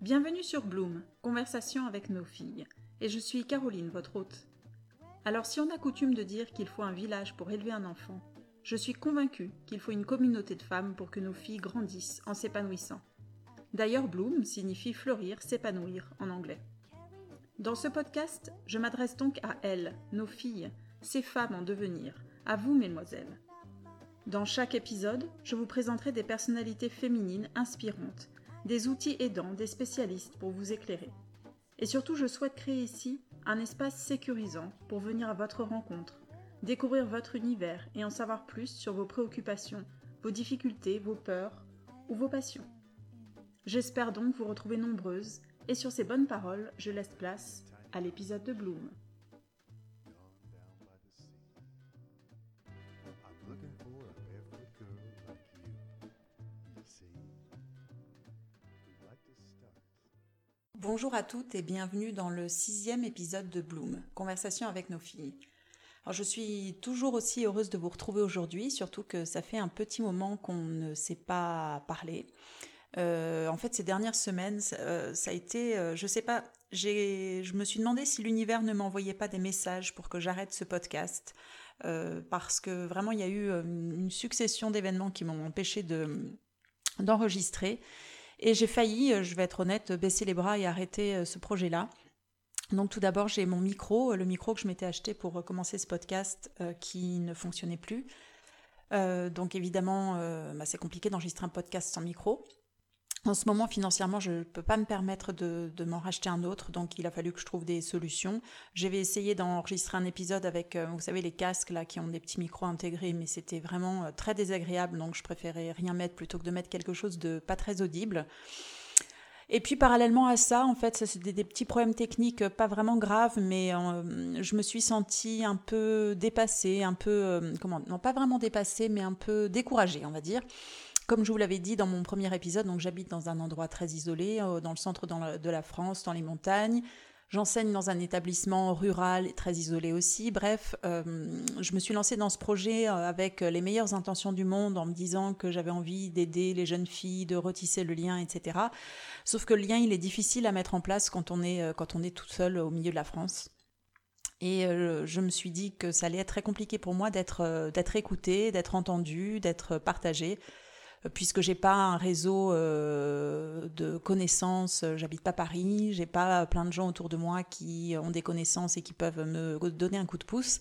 Bienvenue sur Bloom, conversation avec nos filles. Et je suis Caroline, votre hôte. Alors si on a coutume de dire qu'il faut un village pour élever un enfant, je suis convaincue qu'il faut une communauté de femmes pour que nos filles grandissent en s'épanouissant. D'ailleurs, Bloom signifie fleurir, s'épanouir en anglais. Dans ce podcast, je m'adresse donc à elles, nos filles, ces femmes en devenir, à vous, mesdemoiselles. Dans chaque épisode, je vous présenterai des personnalités féminines inspirantes, des outils aidants, des spécialistes pour vous éclairer. Et surtout, je souhaite créer ici un espace sécurisant pour venir à votre rencontre, découvrir votre univers et en savoir plus sur vos préoccupations, vos difficultés, vos peurs ou vos passions. J'espère donc vous retrouver nombreuses et sur ces bonnes paroles, je laisse place à l'épisode de Bloom. Bonjour à toutes et bienvenue dans le sixième épisode de Bloom, Conversation avec nos filles. Alors je suis toujours aussi heureuse de vous retrouver aujourd'hui, surtout que ça fait un petit moment qu'on ne s'est pas parlé. Euh, en fait, ces dernières semaines, ça, euh, a été, euh, je sais pas, je me suis demandé si l'univers ne m'envoyait pas des messages pour que j'arrête ce podcast, parce que vraiment il y a eu une succession d'événements qui m'ont empêché de d'enregistrer. Et j'ai failli, euh, je vais être honnête, baisser les bras et arrêter euh, ce projet-là. Donc tout d'abord, j'ai mon micro, euh, le micro que je m'étais acheté pour commencer ce podcast qui ne fonctionnait plus. donc évidemment, bah, c'est compliqué d'enregistrer un podcast sans micro. En ce moment, financièrement, je ne peux pas me permettre de, m'en racheter un autre, donc il a fallu que je trouve des solutions. J'avais essayé d'enregistrer un épisode avec, euh, vous savez, les casques là qui ont des petits micros intégrés, mais c'était vraiment euh, très désagréable, donc je préférais rien mettre plutôt que de mettre quelque chose de pas très audible. Et puis parallèlement à ça, en fait, ça c'était des petits problèmes techniques euh, pas vraiment graves, mais je me suis sentie un peu dépassée, un peu, comment, non pas vraiment dépassée, mais un peu découragée, on va dire. Comme je vous l'avais dit dans mon premier épisode, donc j'habite dans un endroit très isolé, euh, dans le centre de la France, dans les montagnes. J'enseigne dans un établissement rural très isolé aussi. Bref, euh, je me suis lancée dans ce projet euh, avec les meilleures intentions du monde en me disant que j'avais envie d'aider les jeunes filles, de retisser le lien, etc. Sauf que le lien, il est difficile à mettre en place quand on est, quand on est toute seule au milieu de la France. Et je me suis dit que ça allait être très compliqué pour moi d'être d'être écoutée, d'être entendue, d'être partagée puisque j'ai pas un réseau euh, de connaissances, j'habite pas Paris, j'ai pas plein de gens autour de moi qui ont des connaissances et qui peuvent me donner un coup de pouce.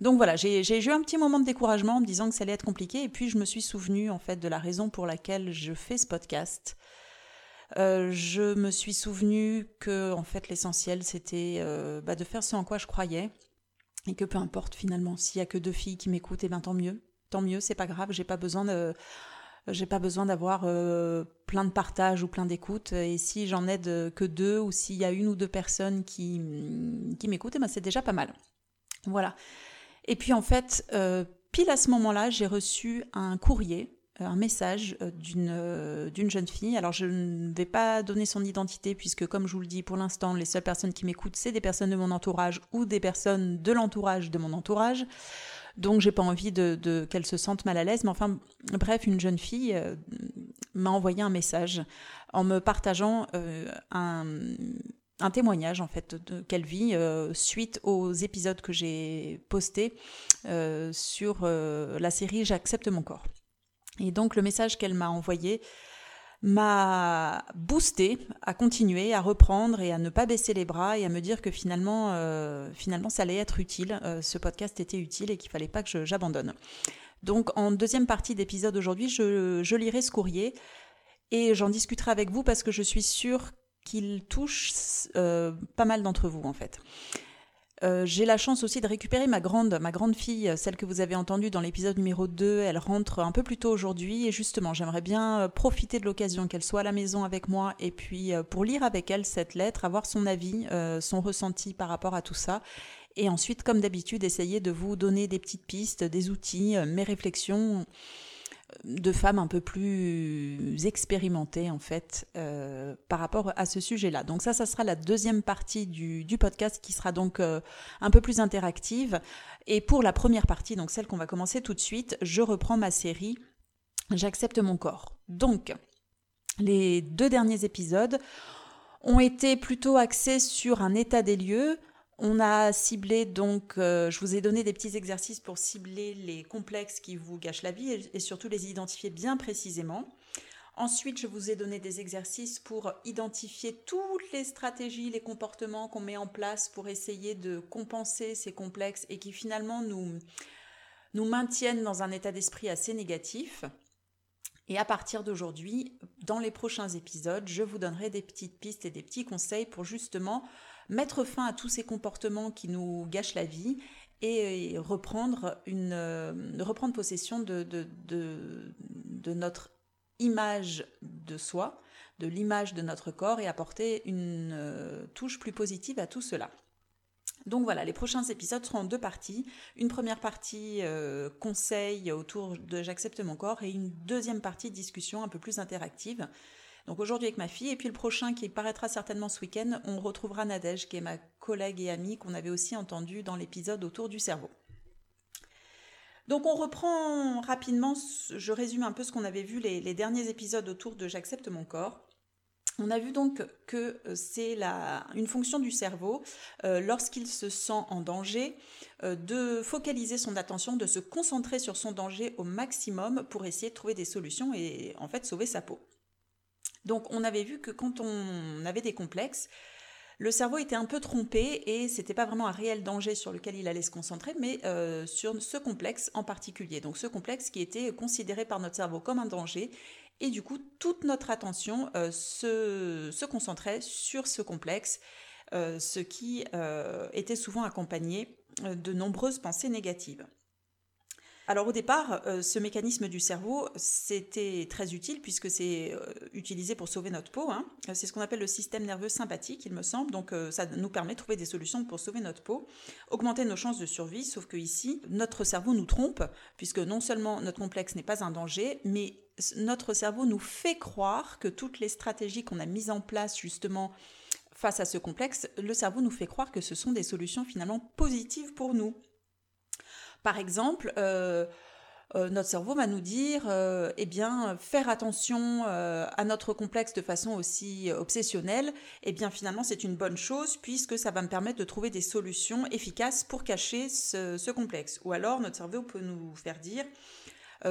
Donc voilà, j'ai eu un petit moment de découragement en me disant que ça allait être compliqué, et puis je me suis souvenu en fait de la raison pour laquelle je fais ce podcast. Euh, je me suis souvenu que en fait l'essentiel c'était euh, bah, de faire ce en quoi je croyais et que peu importe finalement s'il y a que deux filles qui m'écoutent, et eh ben tant mieux, tant mieux, c'est pas grave, j'ai pas besoin de j'ai pas besoin d'avoir euh, plein de partages ou plein d'écoutes. Et si j'en aide que deux ou s'il y a une ou deux personnes qui, qui m'écoutent, eh ben c'est déjà pas mal. Voilà. Et puis en fait, euh, pile à ce moment-là, j'ai reçu un courrier, un message euh, d'une d'une jeune fille. Alors je ne vais pas donner son identité puisque comme je vous le dis pour l'instant, les seules personnes qui m'écoutent, c'est des personnes de mon entourage ou des personnes de l'entourage de mon entourage. Donc j'ai pas envie de, qu'elle se sente mal à l'aise. Mais enfin, bref, une jeune fille euh, m'a envoyé un message en me partageant euh, un, témoignage en fait qu'elle vit euh, suite aux épisodes que j'ai postés sur la série J'accepte mon corps. Et donc le message qu'elle m'a envoyé m'a boosté à continuer, à reprendre et à ne pas baisser les bras et à me dire que finalement, euh, finalement ça allait être utile, euh, ce podcast était utile et qu'il fallait pas que j'abandonne. Donc en deuxième partie d'épisode aujourd'hui, je, je, lirai ce courrier et j'en discuterai avec vous parce que je suis sûre qu'il touche euh, pas mal d'entre vous en fait. Euh, j'ai la chance aussi de récupérer ma grande, ma grande fille, celle que vous avez entendue dans l'épisode numéro 2. Elle rentre un peu plus tôt aujourd'hui et justement, j'aimerais bien euh, profiter de l'occasion qu'elle soit à la maison avec moi et puis euh, pour lire avec elle cette lettre, avoir son avis, son ressenti par rapport à tout ça. Et ensuite, comme d'habitude, essayer de vous donner des petites pistes, des outils, mes réflexions de femmes un peu plus expérimentées en fait euh, par rapport à ce sujet-là. Donc ça, ça sera la deuxième partie du, podcast qui sera donc euh, un peu plus interactive. Et pour la première partie, donc celle qu'on va commencer tout de suite, je reprends ma série J'accepte mon corps. Donc, Les deux derniers épisodes ont été plutôt axés sur un état des lieux. On a ciblé donc, euh, je vous ai donné des petits exercices pour cibler les complexes qui vous gâchent la vie et, surtout les identifier bien précisément. Ensuite, je vous ai donné des exercices pour identifier toutes les stratégies, les comportements qu'on met en place pour essayer de compenser ces complexes et qui finalement nous, nous maintiennent dans un état d'esprit assez négatif. Et à partir d'aujourd'hui, dans les prochains épisodes, je vous donnerai des petites pistes et des petits conseils pour justement mettre fin à tous ces comportements qui nous gâchent la vie et reprendre, une, euh, reprendre possession de, de, notre image de soi, de l'image de notre corps et apporter une euh, touche plus positive à tout cela. Donc voilà, les prochains épisodes seront en deux parties. Une première partie euh, conseil autour de J'accepte mon corps et une deuxième partie discussion un peu plus interactive. Donc aujourd'hui avec ma fille et puis le prochain qui paraîtra certainement ce week-end, on retrouvera Nadège qui est ma collègue et amie qu'on avait aussi entendu dans l'épisode autour du cerveau. Donc on reprend rapidement, je résume un peu ce qu'on avait vu les, les derniers épisodes autour de J'accepte mon corps. On a vu donc que euh, c'est une fonction du cerveau, euh, lorsqu'il se sent en danger, euh, de focaliser son attention, de se concentrer sur son danger au maximum pour essayer de trouver des solutions et en fait sauver sa peau. Donc on avait vu que quand on avait des complexes, le cerveau était un peu trompé et c'était pas vraiment un réel danger sur lequel il allait se concentrer, mais sur ce complexe en particulier. Donc ce complexe qui était considéré par notre cerveau comme un danger et du coup, toute notre attention euh, se, concentrait sur ce complexe, euh, ce qui euh, était souvent accompagné de nombreuses pensées négatives. Alors au départ, ce mécanisme du cerveau, c'était très utile puisque c'est utilisé pour sauver notre peau. Hein. C'est ce qu'on appelle le système nerveux sympathique, il me semble. Donc ça nous permet de trouver des solutions pour sauver notre peau, augmenter nos chances de survie, sauf que ici, notre cerveau nous trompe puisque non seulement notre complexe n'est pas un danger, mais notre cerveau nous fait croire que toutes les stratégies qu'on a mises en place justement face à ce complexe, le cerveau nous fait croire que ce sont des solutions finalement positives pour nous. Par exemple, euh, euh, notre cerveau va nous dire, euh, eh bien, faire attention à notre complexe de façon aussi obsessionnelle, eh bien, finalement, c'est une bonne chose puisque ça va me permettre de trouver des solutions efficaces pour cacher ce complexe. Ou alors, notre cerveau peut nous faire dire,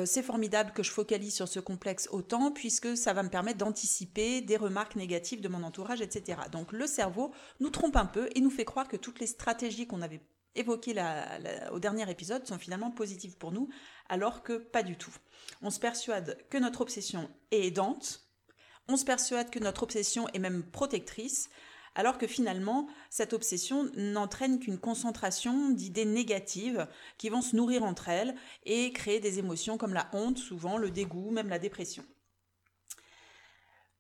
c'est formidable que je focalise sur ce complexe autant puisque ça va me permettre d'anticiper des remarques négatives de mon entourage, etc. Donc le cerveau nous trompe un peu et nous fait croire que toutes les stratégies qu'on avait évoquées au dernier épisode sont finalement positives pour nous, alors que pas du tout. On se persuade que notre obsession est aidante, on se persuade que notre obsession est même protectrice, alors que finalement, cette obsession n'entraîne qu'une concentration d'idées négatives qui vont se nourrir entre elles et créer des émotions comme la honte, souvent le dégoût, même la dépression.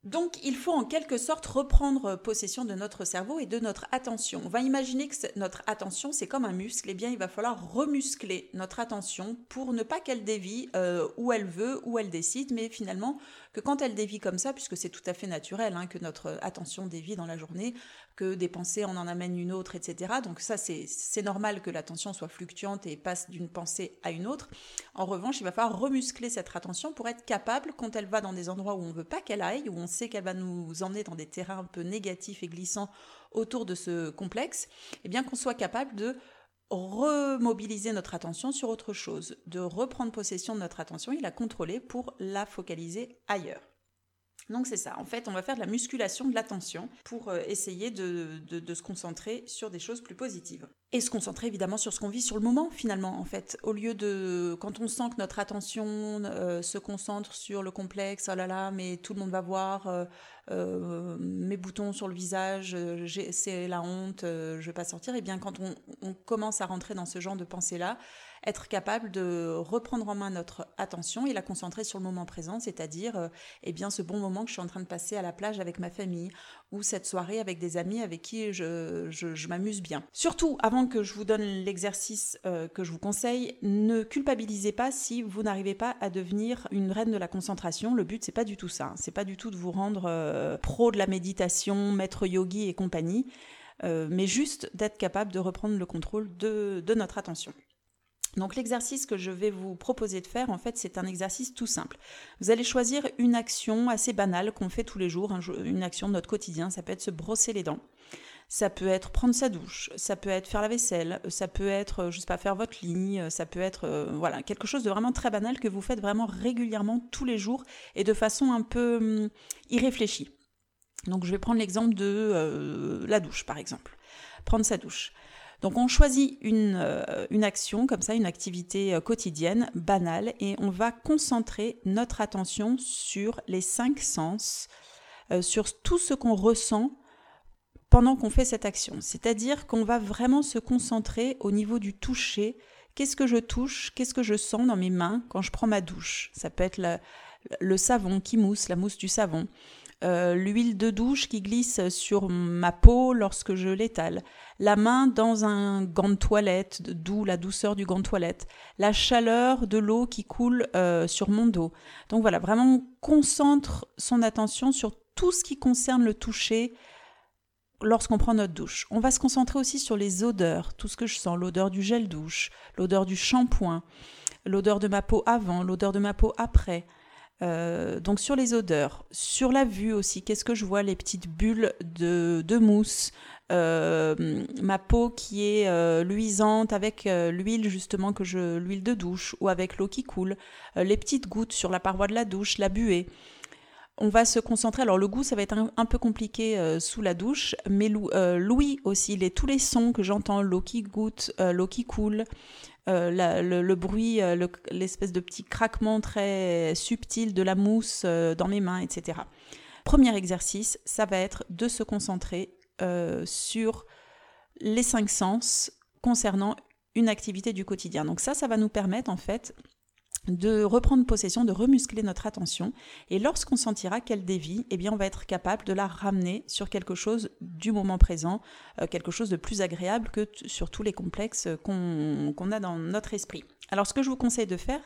Donc, il faut en quelque sorte reprendre possession de notre cerveau et de notre attention. On va imaginer que notre attention, c'est comme un muscle. eh bien, il va falloir remuscler notre attention pour ne pas qu'elle dévie euh, où elle veut, où elle décide, mais finalement que quand elle dévie comme ça, puisque c'est tout à fait naturel hein, que notre attention dévie dans la journée, que des pensées on en amène une autre, etc. Donc ça, c'est normal que l'attention soit fluctuante et passe d'une pensée à une autre. En revanche, il va falloir remuscler cette attention pour être capable, quand elle va dans des endroits où on ne veut pas qu'elle aille, où on sait qu'elle va nous emmener dans des terrains un peu négatifs et glissants autour de ce complexe, eh bien qu'on soit capable de remobiliser notre attention sur autre chose, de reprendre possession de notre attention et la contrôler pour la focaliser ailleurs. Donc c'est ça, en fait on va faire de la musculation de l'attention pour euh, essayer de, se concentrer sur des choses plus positives. Et se concentrer évidemment sur ce qu'on vit sur le moment finalement en fait. Au lieu de quand on sent que notre attention euh, se concentre sur le complexe, oh là là mais tout le monde va voir euh, mes boutons sur le visage, c'est la honte, je vais pas sortir, et bien quand on, on commence à rentrer dans ce genre de pensée là, être capable de reprendre en main notre attention et la concentrer sur le moment présent, c'est-à-dire euh, eh bien ce bon moment que je suis en train de passer à la plage avec ma famille ou cette soirée avec des amis avec qui je, m'amuse bien. Surtout, avant que je vous donne l'exercice euh, que je vous conseille, ne culpabilisez pas si vous n'arrivez pas à devenir une reine de la concentration. Le but c'est pas du tout ça. C'est pas du tout de vous rendre euh, pro de la méditation, maître yogi et compagnie. mais juste d'être capable de reprendre le contrôle de notre attention. Donc l'exercice que je vais vous proposer de faire, en fait, c'est un exercice tout simple. Vous allez choisir une action assez banale qu'on fait tous les jours, une action de notre quotidien. Ça peut être se brosser les dents. Ça peut être prendre sa douche, ça peut être faire la vaisselle, ça peut être, euh, je sais pas, faire votre ligne, ça peut être, euh, voilà, quelque chose de vraiment très banal que vous faites vraiment régulièrement tous les jours et de façon un peu hum, irréfléchie. Donc je vais prendre l'exemple de euh, la douche, par exemple. Prendre sa douche. Donc on choisit une, euh, une action comme ça, une activité euh, quotidienne, banale, et on va concentrer notre attention sur les cinq sens, euh, sur tout ce qu'on ressent pendant qu'on fait cette action. C'est-à-dire qu'on va vraiment se concentrer au niveau du toucher. Qu'est-ce que je touche? Qu'est-ce que je sens dans mes mains quand je prends ma douche? Ça peut être le savon qui mousse, la mousse du savon. Euh, l'huile de douche qui glisse sur ma peau lorsque je l'étale, la main dans un gant de toilette, d'où la douceur du gant de toilette, la chaleur de l'eau qui coule euh, sur mon dos. Donc voilà, vraiment on concentre son attention sur tout ce qui concerne le toucher lorsqu'on prend notre douche. On va se concentrer aussi sur les odeurs, tout ce que je sens, l'odeur du gel douche, l'odeur du shampoing, l'odeur de ma peau avant, l'odeur de ma peau après, euh, donc sur les odeurs, sur la vue aussi, qu'est-ce que je vois Les petites bulles de, mousse, euh, ma peau qui est euh, luisante avec l'huile justement que je l'huile de douche ou avec l'eau qui coule, les petites gouttes sur la paroi de la douche, la buée. On va se concentrer. Alors le goût, ça va être un, peu compliqué sous la douche, mais l'ouïe aussi, les, tous les sons que j'entends, l'eau qui goutte, l'eau qui coule, euh, le, bruit, euh, l'espèce de petit craquement très subtil de la mousse euh, dans mes mains, etc. Premier exercice, ça va être de se concentrer sur les cinq sens concernant une activité du quotidien. Donc ça, ça va nous permettre en fait de reprendre possession, de remuscler notre attention. Et lorsqu'on sentira qu'elle dévie, eh bien, on va être capable de la ramener sur quelque chose du moment présent, euh, quelque chose de plus agréable que sur tous les complexes qu'on a dans notre esprit. Alors, ce que je vous conseille de faire,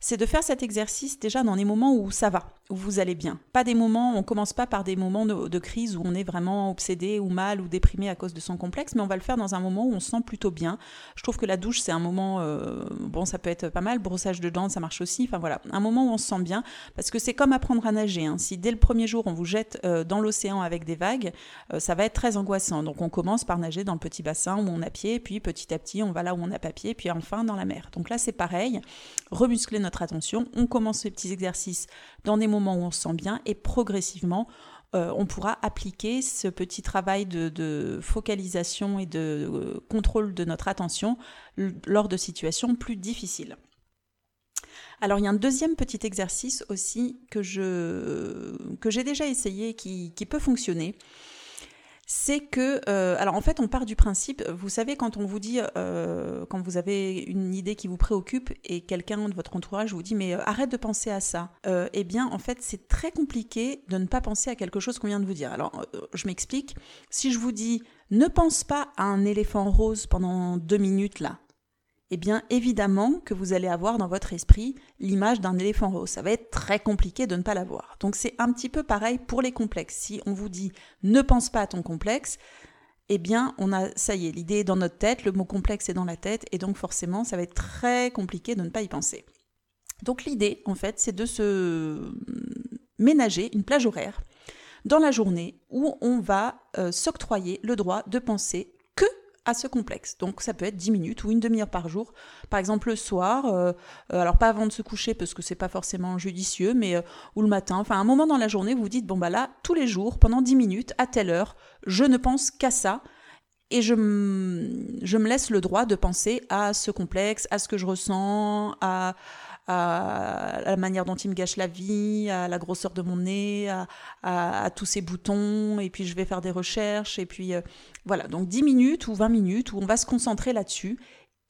c'est de faire cet exercice déjà dans les moments où ça va, où vous allez bien. Pas des moments, on commence pas par des moments de, crise où on est vraiment obsédé ou mal ou déprimé à cause de son complexe, mais on va le faire dans un moment où on se sent plutôt bien. Je trouve que la douche, c'est un moment, euh, bon, ça peut être pas mal, brossage de dents, ça marche aussi, enfin voilà, un moment où on se sent bien, parce que c'est comme apprendre à nager. Hein. Si dès le premier jour, on vous jette euh, dans l'océan avec des vagues, euh, ça va être très angoissant. Donc on commence par nager dans le petit bassin où on a pied, puis petit à petit, on va là où on n'a pas pied, puis enfin dans la mer. Donc là, c'est pareil, remuscler notre attention. On commence ces petits exercices dans des moments où on se sent bien et progressivement, euh, on pourra appliquer ce petit travail de, focalisation et de euh, contrôle de notre attention lors de situations plus difficiles. Alors il y a un deuxième petit exercice aussi que j'ai déjà essayé qui, qui peut fonctionner c'est que, euh, alors en fait, on part du principe, vous savez, quand on vous dit, euh, quand vous avez une idée qui vous préoccupe et quelqu'un de votre entourage vous dit, mais euh, arrête de penser à ça, eh bien, en fait, c'est très compliqué de ne pas penser à quelque chose qu'on vient de vous dire. Alors, je m'explique. Si je vous dis, ne pense pas à un éléphant rose pendant deux minutes là, eh bien évidemment que vous allez avoir dans votre esprit l'image d'un éléphant rose. Ça va être très compliqué de ne pas l'avoir. Donc c'est un petit peu pareil pour les complexes. Si on vous dit ne pense pas à ton complexe, eh bien on a ça y est, l'idée est dans notre tête, le mot complexe est dans la tête et donc forcément ça va être très compliqué de ne pas y penser. Donc l'idée en fait c'est de se ménager une plage horaire dans la journée où on va euh, s'octroyer le droit de penser à ce complexe. Donc ça peut être 10 minutes ou une demi-heure par jour. Par exemple le soir, euh, euh, alors pas avant de se coucher parce que c'est pas forcément judicieux, mais euh, ou le matin, enfin un moment dans la journée, vous dites bon bah là, tous les jours, pendant 10 minutes, à telle heure, je ne pense qu'à ça. Et je, je me laisse le droit de penser à ce complexe, à ce que je ressens, à, à, la manière dont il me gâche la vie, à la grosseur de mon nez, à, tous ces boutons, et puis je vais faire des recherches, et puis euh, voilà, donc 10 minutes ou 20 minutes où on va se concentrer là-dessus,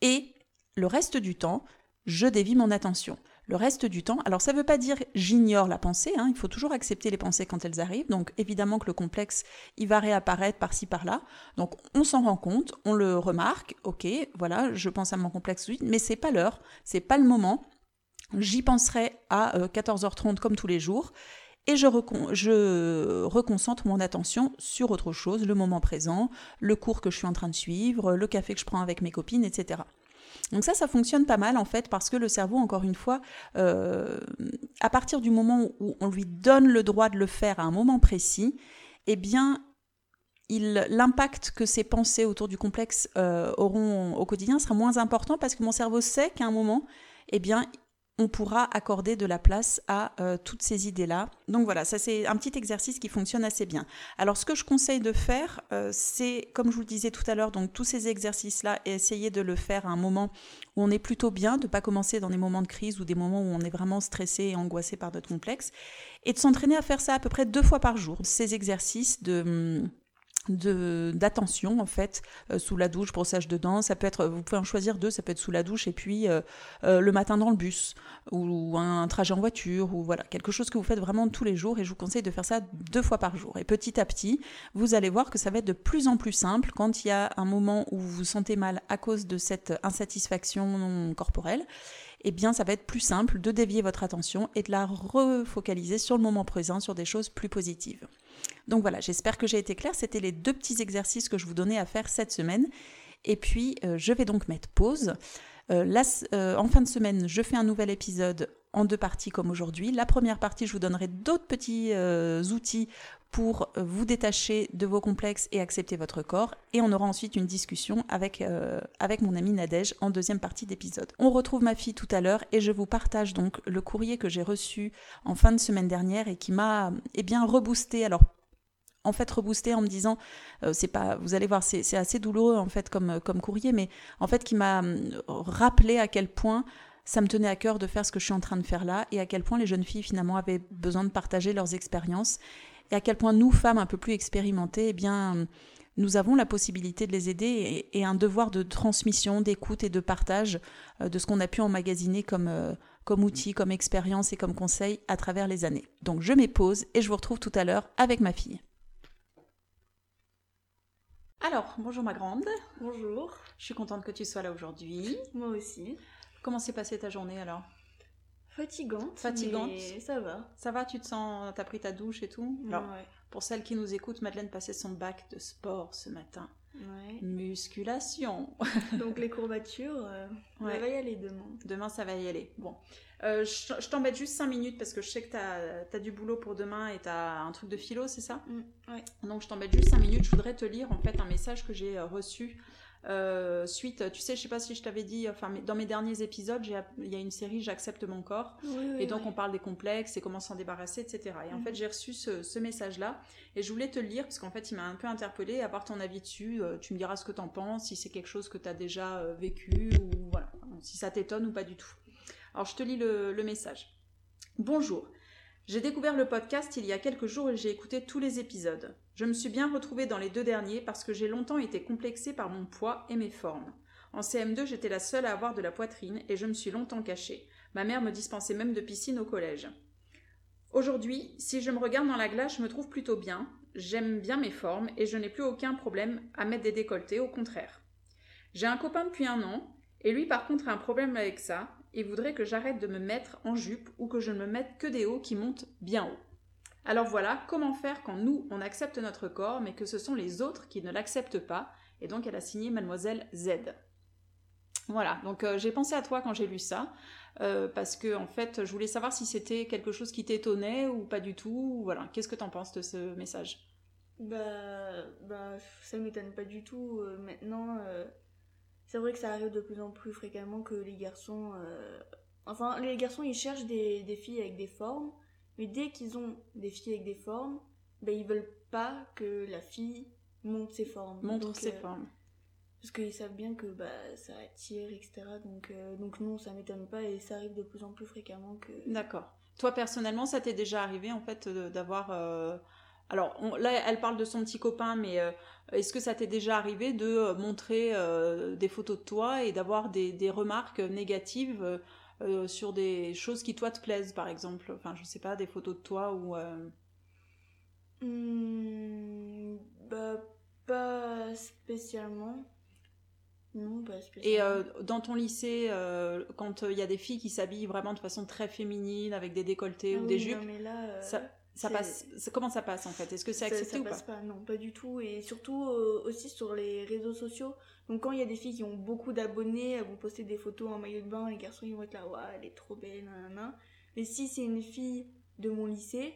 et le reste du temps, je dévie mon attention. Le reste du temps, alors ça ne veut pas dire j'ignore la pensée, hein, il faut toujours accepter les pensées quand elles arrivent, donc évidemment que le complexe, il va réapparaître par-ci par-là, donc on s'en rend compte, on le remarque, ok, voilà, je pense à mon complexe, mais c'est pas l'heure, c'est pas le moment, J'y penserai à 14h30 euh, comme tous les jours et je, je, reconcentre mon attention sur autre chose, le moment présent, le cours que je suis en train de suivre, le café que je prends avec mes copines, etc. Donc ça, ça fonctionne pas mal en fait parce que le cerveau, encore une fois, euh, à partir du moment où on lui donne le droit de le faire à un moment précis, eh bien, l'impact que ces pensées autour du complexe euh, auront au quotidien sera moins important parce que mon cerveau sait qu'à un moment, eh bien, on pourra accorder de la place à euh, toutes ces idées-là. Donc voilà, ça c'est un petit exercice qui fonctionne assez bien. Alors ce que je conseille de faire, euh, c'est, comme je vous le disais tout à l'heure, donc tous ces exercices-là, essayer de le faire à un moment où on est plutôt bien, de ne pas commencer dans des moments de crise ou des moments où on est vraiment stressé et angoissé par notre complexe, et de s'entraîner à faire ça à peu près deux fois par jour. Ces exercices de... Hum, d'attention en fait euh, sous la douche brossage de dents. Ça peut être vous pouvez en choisir deux. Ça peut être sous la douche et puis euh, euh, le matin dans le bus ou, un trajet en voiture ou voilà quelque chose que vous faites vraiment tous les jours et je vous conseille de faire ça deux fois par jour. Et petit à petit vous allez voir que ça va être de plus en plus simple quand il y a un moment où vous vous sentez mal à cause de cette insatisfaction corporelle. Eh bien ça va être plus simple de dévier votre attention et de la refocaliser sur le moment présent, sur des choses plus positives. Donc voilà, j'espère que j'ai été claire. C'était les deux petits exercices que je vous donnais à faire cette semaine. Et puis, euh, je vais donc mettre pause. Euh, euh, en fin de semaine, je fais un nouvel épisode en deux parties comme aujourd'hui. La première partie, je vous donnerai d'autres petits outils pour vous détacher de vos complexes et accepter votre corps. Et on aura ensuite une discussion avec, avec mon ami Nadège en deuxième partie d'épisode. On retrouve ma fille tout à l'heure et je vous partage donc le courrier que j'ai reçu en fin de semaine dernière et qui m'a eh bien reboosté. Alors en fait reboosté en me disant euh, c'est pas vous allez voir c'est assez douloureux en fait comme courrier mais en fait qui m'a rappelé à quel point ça me tenait à cœur de faire ce que je suis en train de faire là et à quel point les jeunes filles finalement avaient besoin de partager leurs expériences et à quel point nous femmes un peu plus expérimentées eh bien nous avons la possibilité de les aider et, un devoir de transmission, d'écoute et de partage euh, de ce qu'on a pu emmagasiner comme, euh, comme outil, comme expérience et comme conseil à travers les années. Donc je m'épose et je vous retrouve tout à l'heure avec ma fille. Alors, bonjour ma grande. Bonjour. Je suis contente que tu sois là aujourd'hui. Moi aussi. Comment s'est passée ta journée alors? Fatigante. Fatigante? Mais ça va. Ça va, tu te sens, t'as pris ta douche et tout? Alors, pour celles qui nous écoutent, Madeleine passait son bac de sport ce matin. Ouais. Musculation. Donc les courbatures, euh, ça va y aller demain. Demain, ça va y aller. Bon. Euh, je, t'embête juste 5 minutes parce que je sais que tu as, du boulot pour demain et tu as un truc de philo, c'est ça? Mm, ouais. Donc je t'embête juste 5 minutes. Je voudrais te lire en fait un message que j'ai euh, reçu euh, suite, tu sais, je sais pas si je t'avais dit, enfin, dans mes derniers épisodes, il y a une série J'accepte mon corps, et donc on parle des complexes et comment s'en débarrasser, etc. Et en fait, j'ai reçu ce, message-là, et je voulais te le lire parce qu'en fait, il m'a un peu interpellé. Avoir ton avis dessus, tu me diras ce que tu en penses, si c'est quelque chose que tu as déjà vécu ou voilà, si ça t'étonne ou pas du tout. Alors je te lis le, message. Bonjour. J'ai découvert le podcast il y a quelques jours et j'ai écouté tous les épisodes. Je me suis bien retrouvée dans les deux derniers parce que j'ai longtemps été complexée par mon poids et mes formes. En CM2, j'étais la seule à avoir de la poitrine et je me suis longtemps cachée. Ma mère me dispensait même de piscine au collège. Aujourd'hui, si je me regarde dans la glace, je me trouve plutôt bien, j'aime bien mes formes et je n'ai plus aucun problème à mettre des décolletés, au contraire. J'ai un copain depuis un an, et lui par contre a un problème avec ça, il voudrait que j'arrête de me mettre en jupe ou que je ne me mette que des hauts qui montent bien haut. Alors voilà, comment faire quand nous, on accepte notre corps, mais que ce sont les autres qui ne l'acceptent pas. Et donc elle a signé Mademoiselle Z. Voilà, donc euh, j'ai pensé à toi quand j'ai lu ça, euh, parce que en fait, je voulais savoir si c'était quelque chose qui t'étonnait ou pas du tout. Voilà, qu'est-ce que t'en penses de ce message? Bah, bah, ça m'étonne pas du tout. Euh, maintenant, c'est vrai que ça arrive de plus en plus fréquemment que les garçons. Euh, enfin, les garçons ils cherchent des, filles avec des formes, mais dès qu'ils ont des filles avec des formes, ben ils veulent pas que la fille monte ses formes. Montre ses euh, formes. Parce qu'ils savent bien que bah, ça attire, etc. Donc, euh, donc non, ça m'étonne pas et ça arrive de plus en plus fréquemment que. D'accord. Toi personnellement, ça t'est déjà arrivé en fait d'avoir. Alors là, elle parle de son petit copain, mais est-ce que ça t'est déjà arrivé de euh, montrer euh, des photos de toi et d'avoir des, remarques négatives euh, sur des choses qui toi te plaisent, par exemple? Enfin, je sais pas, des photos de toi ou. Hmm, bah, pas spécialement. Non, pas spécialement. Et dans ton lycée, quand il y a des filles qui s'habillent vraiment de façon très féminine, avec des décolletés ah ou des jupes, mais là, ça, Ça passe. Comment ça passe en fait? Est-ce que c'est accepté ça, ou passe pas, Non, pas du tout. Et surtout euh, aussi sur les réseaux sociaux. Donc quand il y a des filles qui ont beaucoup d'abonnés, elles vont poster des photos en maillot de bain, les garçons ils vont être là, ouais, elle est trop belle, nanana. Mais si c'est une fille de mon lycée,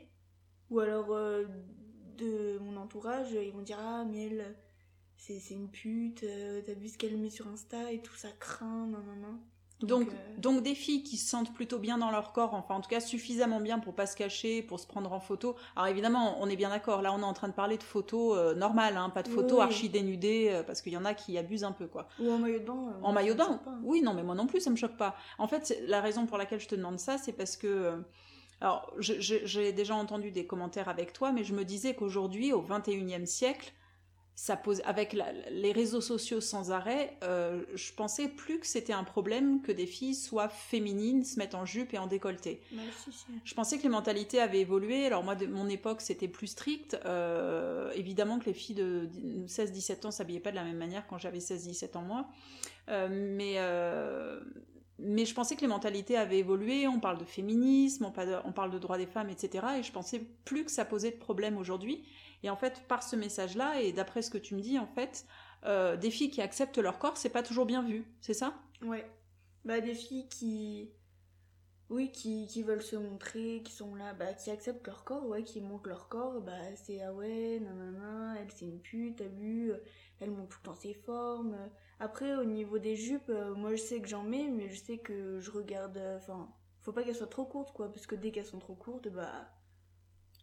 ou alors euh, de mon entourage, ils vont dire ah mais elle c'est une pute, euh, t'as vu ce qu'elle met sur Insta et tout ça craint, nanana. Donc, euh, donc, des filles qui se sentent plutôt bien dans leur corps, enfin en tout cas suffisamment bien pour pas se cacher, pour se prendre en photo. Alors évidemment, on est bien d'accord. Là, on est en train de parler de photos euh, normales, hein, pas de photos archi dénudées, euh, parce qu'il y en a qui abusent un peu, quoi. Ou en maillot de bain. en maillot de bain. Oui, non, mais moi non plus, ça me choque pas. En fait, la raison pour laquelle je te demande ça, c'est parce que alors j'ai déjà entendu des commentaires avec toi, mais je me disais qu'aujourd'hui, au 21e siècle, ça pose avec les réseaux sociaux sans arrêt, euh, je pensais plus que c'était un problème que des filles soient féminines, se mettent en jupe et en décolleté. Bah, je pensais que les mentalités avaient évolué. Alors moi, de mon époque, c'était plus strict. Euh, évidemment que les filles de 16-17 ans s'habillaient pas de la même manière quand j'avais 16-17 ans moi. Euh, mais mais je pensais que les mentalités avaient évolué. On parle de féminisme, on parle on parle de droits des femmes, etc. Et je pensais plus que ça posait de problème aujourd'hui. Et en fait, par ce message-là, et d'après ce que tu me dis, en fait, euh, des filles qui acceptent leur corps, c'est pas toujours bien vu, c'est ça? Ouais. Bah, des filles qui. Oui, qui, qui, veulent se montrer, qui sont là, bah, qui acceptent leur corps, ouais, qui montrent leur corps, bah, c'est ah ouais, nanana, elle c'est une pute, t'as vu, elle montre tout le temps ses formes. Après, au niveau des jupes, euh, moi je sais que j'en mets, mais je sais que je regarde. Enfin, faut pas qu'elles soient trop courtes, quoi, parce que dès qu'elles sont trop courtes, bah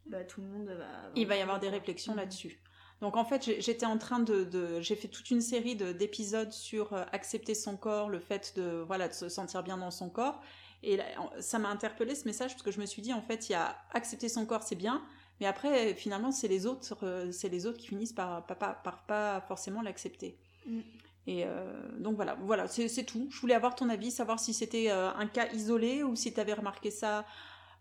bah, tout le monde va... Il va y avoir des réflexions là-dessus. Donc en fait, j'étais en train de, j'ai fait toute une série d'épisodes sur euh, accepter son corps, le fait de voilà de se sentir bien dans son corps. Et ça m'a interpellé ce message parce que je me suis dit en fait, il y a accepter son corps, c'est bien, mais après finalement c'est les autres, euh, c'est les autres qui finissent par, par, pas forcément l'accepter. Mm. Et euh, donc voilà, voilà, c'est tout. Je voulais avoir ton avis, savoir si c'était un cas isolé ou si tu avais remarqué ça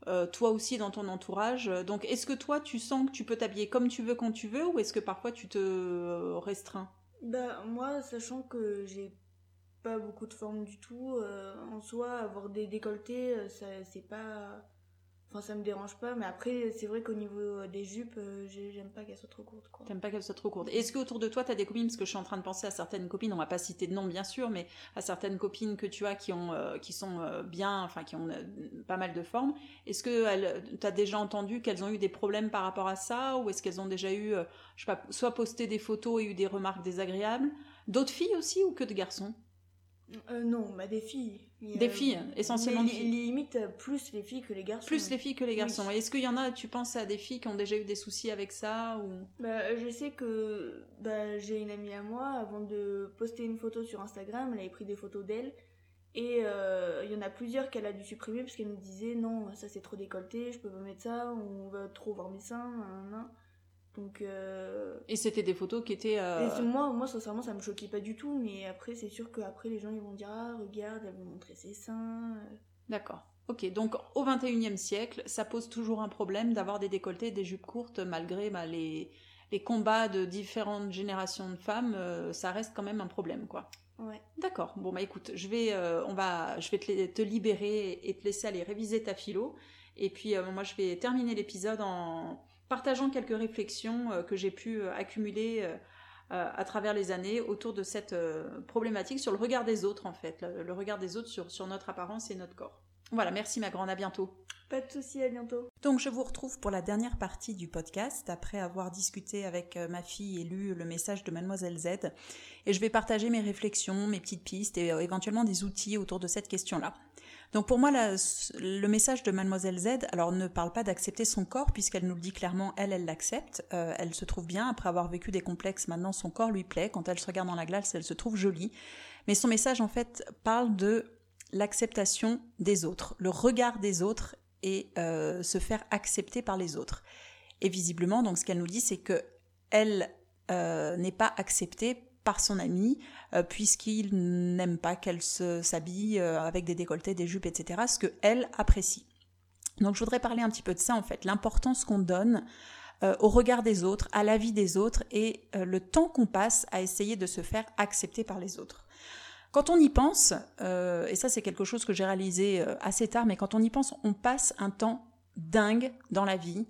euh, toi aussi dans ton entourage. Donc, est-ce que toi, tu sens que tu peux t'habiller comme tu veux quand tu veux, ou est-ce que parfois tu te restreins? Bah moi, sachant que j'ai pas beaucoup de forme du tout, euh, en soi, avoir des décolletés, euh, c'est pas Enfin, ça me dérange pas, mais après, c'est vrai qu'au niveau euh, des jupes, euh, j'aime pas qu'elles soient trop courtes. Quoi. T'aimes pas qu'elles soient trop courtes. Est-ce qu'autour de toi, t'as des copines, parce que je suis en train de penser à certaines copines, on va pas citer de nom bien sûr, mais à certaines copines que tu as qui, ont, euh, qui sont bien, enfin qui ont pas mal de formes, est-ce que t'as déjà entendu qu'elles ont eu des problèmes par rapport à ça, ou est-ce qu'elles ont déjà eu, je sais pas, soit posté des photos et eu des remarques désagréables? D'autres filles aussi, ou que de garçons? Non, bah des filles. Des filles, essentiellement. Les, limite plus les filles que les garçons. Plus les filles que les garçons. Est-ce qu'il y en a, tu penses à des filles qui ont déjà eu des soucis avec ça ou... bah, Je sais que bah, j'ai une amie à moi, avant de poster une photo sur Instagram, elle avait pris des photos d'elle. Et euh, il y en a plusieurs qu'elle a dû supprimer parce qu'elle me disait non, ça c'est trop décolleté, je peux pas mettre ça, on va trop voir mes seins. Donc, euh, Et c'était des photos qui étaient. Euh, moi, moi, sincèrement, ça me choquait pas du tout, mais après, c'est sûr qu'après, les gens ils vont dire Ah, regarde, elle veut montrer ses seins. Euh. D'accord. Ok, donc au 21e siècle, ça pose toujours un problème d'avoir des décolletés et des jupes courtes, malgré bah, les, les combats de différentes générations de femmes, ça reste quand même un problème, quoi. Ouais. D'accord. Bon, bah écoute, je vais, on va, je vais te, te, libérer et te laisser aller réviser ta philo. Et puis, moi, je vais terminer l'épisode en partageant quelques réflexions euh, que j'ai pu euh, accumuler euh, à travers les années autour de cette problématique sur le regard des autres en fait, le, regard des autres sur, sur notre apparence et notre corps. Voilà, merci ma grande, à bientôt. Pas de souci, à bientôt. Donc je vous retrouve pour la dernière partie du podcast après avoir discuté avec ma fille et lu le message de mademoiselle Z et je vais partager mes réflexions, mes petites pistes et éventuellement des outils autour de cette question-là. Donc pour moi, le message de Mademoiselle Z, alors ne parle pas d'accepter son corps, puisqu'elle nous le dit clairement, elle, elle l'accepte, euh, elle se trouve bien, après avoir vécu des complexes, maintenant son corps lui plaît, quand elle se regarde dans la glace, elle se trouve jolie. Mais son message, en fait, parle de l'acceptation des autres, le regard des autres et euh, se faire accepter par les autres. Et visiblement, donc ce qu'elle nous dit, c'est que elle euh, n'est pas acceptée par son ami, euh, puisqu'il n'aime pas qu'elle s'habille euh, avec des décolletés, des jupes, etc., ce qu'elle apprécie. Donc je voudrais parler un petit peu de ça en fait, l'importance qu'on donne euh, au regard des autres, à la vie des autres et le temps qu'on passe à essayer de se faire accepter par les autres. Quand on y pense, et ça c'est quelque chose que j'ai réalisé assez tard, mais quand on y pense, on passe un temps dingue dans la vie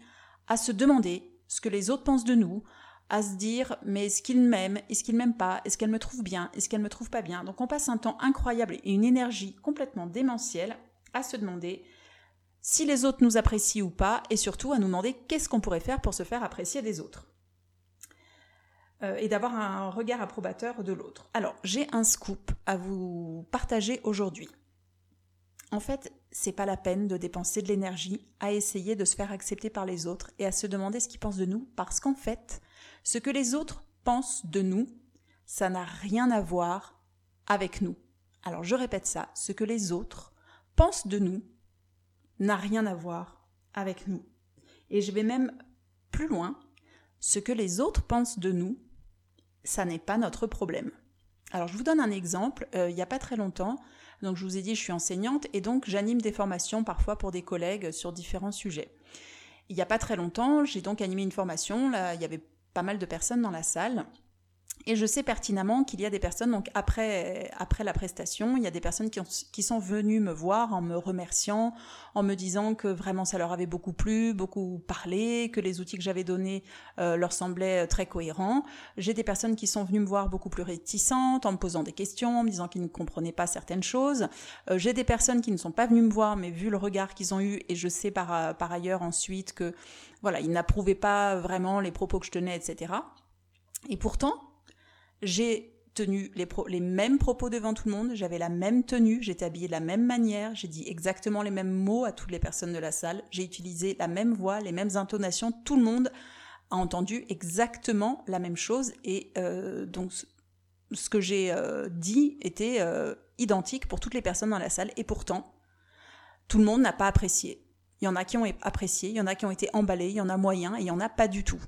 à se demander ce que les autres pensent de nous, à se dire mais est-ce qu'il m'aime, est-ce qu'il m'aime pas, est-ce qu'elle me trouve bien, est-ce qu'elle me trouve pas bien? Donc on passe un temps incroyable et une énergie complètement démentielle à se demander si les autres nous apprécient ou pas et surtout à nous demander qu'est-ce qu'on pourrait faire pour se faire apprécier des autres. Euh, et d'avoir un regard approbateur de l'autre. Alors, j'ai un scoop à vous partager aujourd'hui. En fait, c'est pas la peine de dépenser de l'énergie à essayer de se faire accepter par les autres et à se demander ce qu'ils pensent de nous, parce qu'en fait, ce que les autres pensent de nous, ça n'a rien à voir avec nous. Alors je répète ça, ce que les autres pensent de nous n'a rien à voir avec nous. Et je vais même plus loin, ce que les autres pensent de nous ça n'est pas notre problème. Alors je vous donne un exemple, euh, il n'y a pas très longtemps, donc je vous ai dit je suis enseignante et donc j'anime des formations parfois pour des collègues sur différents sujets. Il n'y a pas très longtemps, j'ai donc animé une formation, là il y avait pas mal de personnes dans la salle et je sais pertinemment qu'il y a des personnes, donc après, après la prestation, il y a des personnes qui, qui, sont venues me voir en me remerciant, en me disant que vraiment ça leur avait beaucoup plu, beaucoup parlé, que les outils que j'avais donnés euh, leur semblaient très cohérents. J'ai des personnes qui sont venues me voir beaucoup plus réticentes, en me posant des questions, en me disant qu'ils ne comprenaient pas certaines choses. Euh, J'ai des personnes qui ne sont pas venues me voir, mais vu le regard qu'ils ont eu, et je sais par, par ailleurs ensuite que voilà, ils n'approuvaient pas vraiment les propos que je tenais, etc. Et pourtant, j'ai tenu les, les, mêmes propos devant tout le monde, j'avais la même tenue, j'étais habillée de la même manière, j'ai dit exactement les mêmes mots à toutes les personnes de la salle, j'ai utilisé la même voix, les mêmes intonations, tout le monde a entendu exactement la même chose et euh, donc ce que j'ai euh, dit était euh, identique pour toutes les personnes dans la salle et pourtant tout le monde n'a pas apprécié. Il y en a qui ont apprécié, il y en a qui ont été emballés, il y en a moyen et il y en a pas du tout.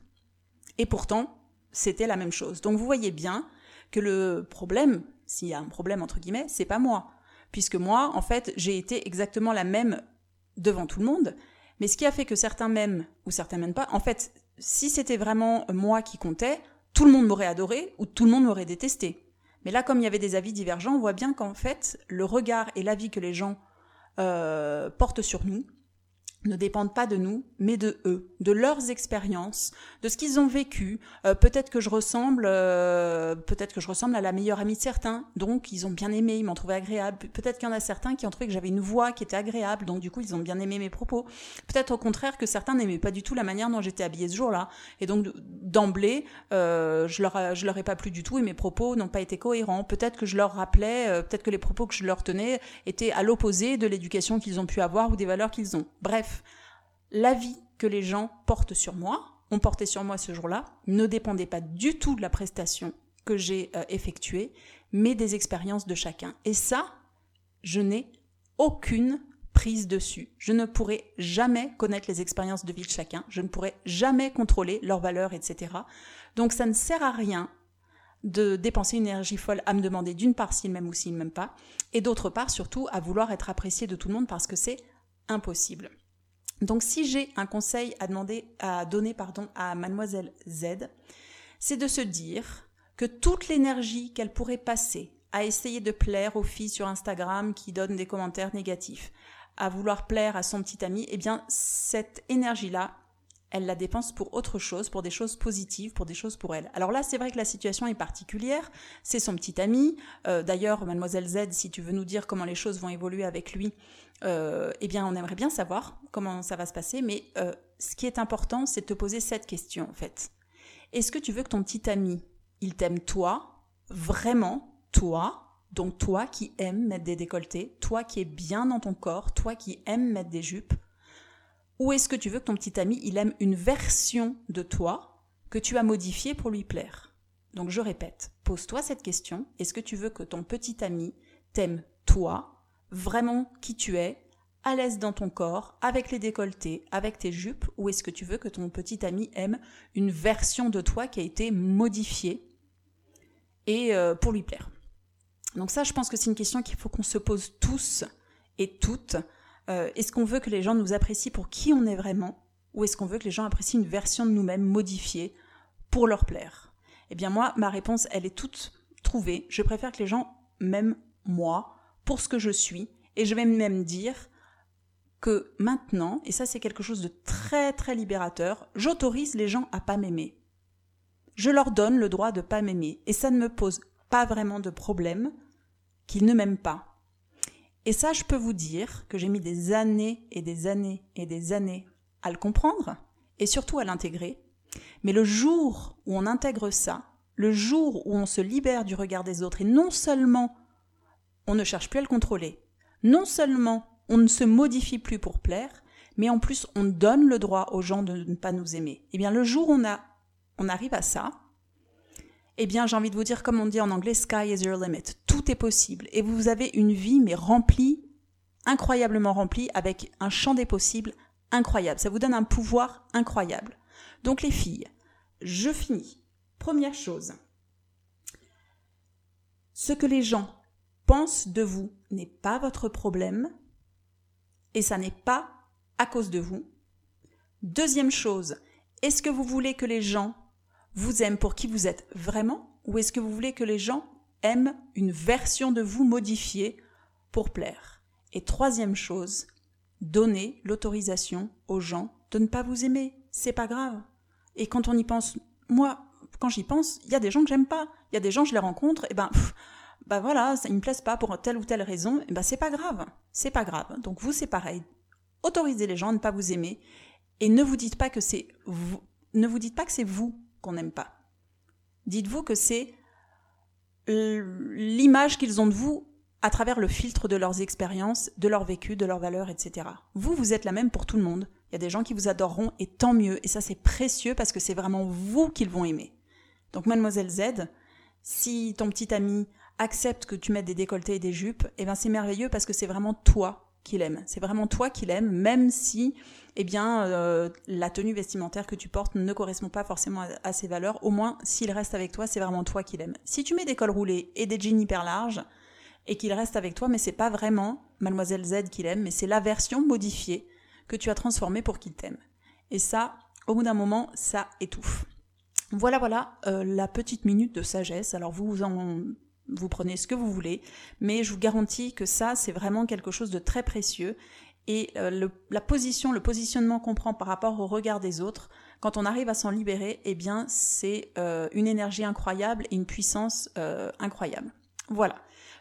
Et pourtant, c'était la même chose. Donc vous voyez bien que le problème, s'il y a un problème entre guillemets, c'est pas moi. Puisque moi, en fait, j'ai été exactement la même devant tout le monde. Mais ce qui a fait que certains m'aiment ou certains m'aiment pas, en fait, si c'était vraiment moi qui comptais, tout le monde m'aurait adoré ou tout le monde m'aurait détesté. Mais là, comme il y avait des avis divergents, on voit bien qu'en fait, le regard et l'avis que les gens euh, portent sur nous, ne dépendent pas de nous, mais de eux, de leurs expériences, de ce qu'ils ont vécu. Euh, peut-être que je ressemble, euh, peut-être que je ressemble à la meilleure amie de certains, donc ils ont bien aimé, ils m'ont trouvé agréable. Peut-être qu'il y en a certains qui ont trouvé que j'avais une voix qui était agréable, donc du coup ils ont bien aimé mes propos. Peut-être au contraire que certains n'aimaient pas du tout la manière dont j'étais habillée ce jour-là, et donc d'emblée euh, je leur je leur ai pas plu du tout et mes propos n'ont pas été cohérents. Peut-être que je leur rappelais, peut-être que les propos que je leur tenais étaient à l'opposé de l'éducation qu'ils ont pu avoir ou des valeurs qu'ils ont. Bref l'avis que les gens portent sur moi, ont porté sur moi ce jour-là, ne dépendait pas du tout de la prestation que j'ai euh, effectuée, mais des expériences de chacun. Et ça, je n'ai aucune prise dessus. Je ne pourrai jamais connaître les expériences de vie de chacun, je ne pourrai jamais contrôler leurs valeurs, etc. Donc ça ne sert à rien de dépenser une énergie folle à me demander d'une part s'ils m'aiment ou s'ils ne m'aiment pas, et d'autre part surtout à vouloir être apprécié de tout le monde parce que c'est impossible. Donc si j'ai un conseil à demander, à donner pardon, à mademoiselle Z, c'est de se dire que toute l'énergie qu'elle pourrait passer à essayer de plaire aux filles sur Instagram qui donnent des commentaires négatifs, à vouloir plaire à son petit ami, eh bien cette énergie-là, elle la dépense pour autre chose, pour des choses positives, pour des choses pour elle. Alors là, c'est vrai que la situation est particulière. C'est son petit ami. Euh, d'ailleurs, mademoiselle Z, si tu veux nous dire comment les choses vont évoluer avec lui, euh, eh bien, on aimerait bien savoir comment ça va se passer. Mais euh, ce qui est important, c'est de te poser cette question, en fait. Est-ce que tu veux que ton petit ami, il t'aime toi, vraiment toi, donc toi qui aimes mettre des décolletés, toi qui es bien dans ton corps, toi qui aimes mettre des jupes, ou est-ce que tu veux que ton petit ami, il aime une version de toi que tu as modifiée pour lui plaire? Donc je répète, pose-toi cette question. Est-ce que tu veux que ton petit ami t'aime toi, vraiment qui tu es, à l'aise dans ton corps, avec les décolletés, avec tes jupes, ou est-ce que tu veux que ton petit ami aime une version de toi qui a été modifiée et euh, pour lui plaire? Donc ça, je pense que c'est une question qu'il faut qu'on se pose tous et toutes euh, est-ce qu'on veut que les gens nous apprécient pour qui on est vraiment ou est-ce qu'on veut que les gens apprécient une version de nous-mêmes modifiée pour leur plaire? Eh bien moi, ma réponse, elle est toute trouvée. Je préfère que les gens m'aiment moi pour ce que je suis et je vais même dire que maintenant, et ça c'est quelque chose de très très libérateur, j'autorise les gens à pas m'aimer. Je leur donne le droit de pas m'aimer et ça ne me pose pas vraiment de problème qu'ils ne m'aiment pas. Et ça, je peux vous dire que j'ai mis des années et des années et des années à le comprendre et surtout à l'intégrer. Mais le jour où on intègre ça, le jour où on se libère du regard des autres et non seulement on ne cherche plus à le contrôler, non seulement on ne se modifie plus pour plaire, mais en plus on donne le droit aux gens de ne pas nous aimer. Eh bien le jour où on, a, on arrive à ça, eh bien j'ai envie de vous dire comme on dit en anglais, sky is your limit. Tout est possible. Et vous avez une vie mais remplie, incroyablement remplie, avec un champ des possibles incroyable. Ça vous donne un pouvoir incroyable. Donc les filles, je finis. Première chose, ce que les gens pensent de vous n'est pas votre problème et ça n'est pas à cause de vous. Deuxième chose, est-ce que vous voulez que les gens vous aiment pour qui vous êtes vraiment ou est-ce que vous voulez que les gens aiment une version de vous modifiée pour plaire? Et troisième chose, donnez l'autorisation aux gens de ne pas vous aimer. C'est pas grave. Et quand on y pense, moi, quand j'y pense, il y a des gens que j'aime pas. Il y a des gens, je les rencontre, et ben, bah voilà, ça, ils me plaisent pas pour telle ou telle raison, et ben c'est pas grave. C'est pas grave. Donc vous, c'est pareil. Autorisez les gens à ne pas vous aimer. Et ne vous dites pas que c'est vous, ne vous dites pas que c'est vous qu'on n'aime pas. Dites-vous que c'est l'image qu'ils ont de vous à travers le filtre de leurs expériences, de leur vécu, de leurs valeurs, etc. Vous, vous êtes la même pour tout le monde. Il y a des gens qui vous adoreront et tant mieux. Et ça, c'est précieux parce que c'est vraiment vous qu'ils vont aimer. Donc, mademoiselle Z, si ton petit ami accepte que tu mettes des décolletés et des jupes, eh ben, c'est merveilleux parce que c'est vraiment toi qu'il aime. C'est vraiment toi qu'il aime, même si, eh bien, euh, la tenue vestimentaire que tu portes ne correspond pas forcément à, ses valeurs. Au moins, s'il reste avec toi, c'est vraiment toi qu'il aime. Si tu mets des cols roulés et des jeans hyper larges, et qu'il reste avec toi, mais c'est pas vraiment Mademoiselle Z qu'il aime, mais c'est la version modifiée que tu as transformée pour qu'il t'aime. Et ça, au bout d'un moment, ça étouffe. Voilà, voilà euh, la petite minute de sagesse. Alors vous en vous prenez ce que vous voulez, mais je vous garantis que ça, c'est vraiment quelque chose de très précieux. Et euh, la position, le positionnement qu'on prend par rapport au regard des autres, quand on arrive à s'en libérer, eh bien, c'est euh, une énergie incroyable et une puissance incroyable. Voilà.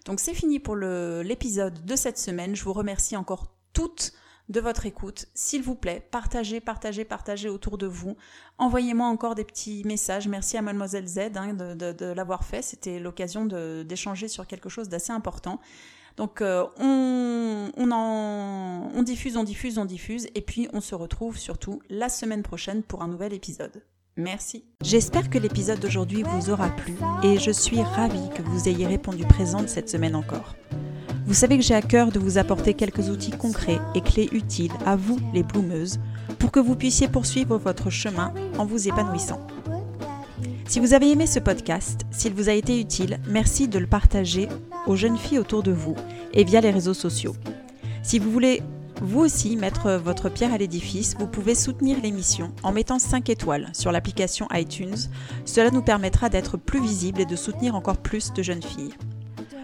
Donc c'est fini pour l'épisode de cette semaine. Je vous remercie encore toutes de votre écoute. S'il vous plaît, partagez, partagez, partagez autour de vous. Envoyez-moi encore des petits messages. Merci à Mademoiselle Z hein, de, l'avoir fait. C'était l'occasion d'échanger sur quelque chose d'assez important. Donc euh, on, on diffuse, on diffuse, on diffuse. Et puis on se retrouve surtout la semaine prochaine pour un nouvel épisode. Merci. J'espère que l'épisode d'aujourd'hui vous aura plu et je suis ravie que vous ayez répondu présente cette semaine encore. Vous savez que j'ai à cœur de vous apporter quelques outils concrets et clés utiles à vous, les bloumeuses, pour que vous puissiez poursuivre votre chemin en vous épanouissant. Si vous avez aimé ce podcast, s'il vous a été utile, merci de le partager aux jeunes filles autour de vous et via les réseaux sociaux. Si vous voulez vous aussi mettre votre pierre à l'édifice, vous pouvez soutenir l'émission en mettant 5 étoiles sur l'application iTunes. Cela nous permettra d'être plus visibles et de soutenir encore plus de jeunes filles.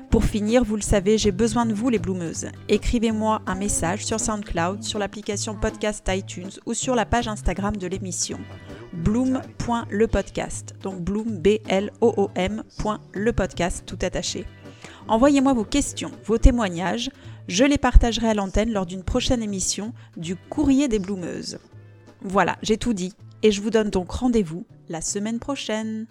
Pour finir, vous le savez, j'ai besoin de vous les bloumeuses. Écrivez-moi un message sur SoundCloud, sur l'application podcast iTunes ou sur la page Instagram de l'émission. Bloom.lepodcast. Donc bloom, B-L-O-O-M, le podcast tout attaché. Envoyez-moi vos questions, vos témoignages. Je les partagerai à l'antenne lors d'une prochaine émission du Courrier des Bloumeuses. Voilà, j'ai tout dit et je vous donne donc rendez-vous la semaine prochaine.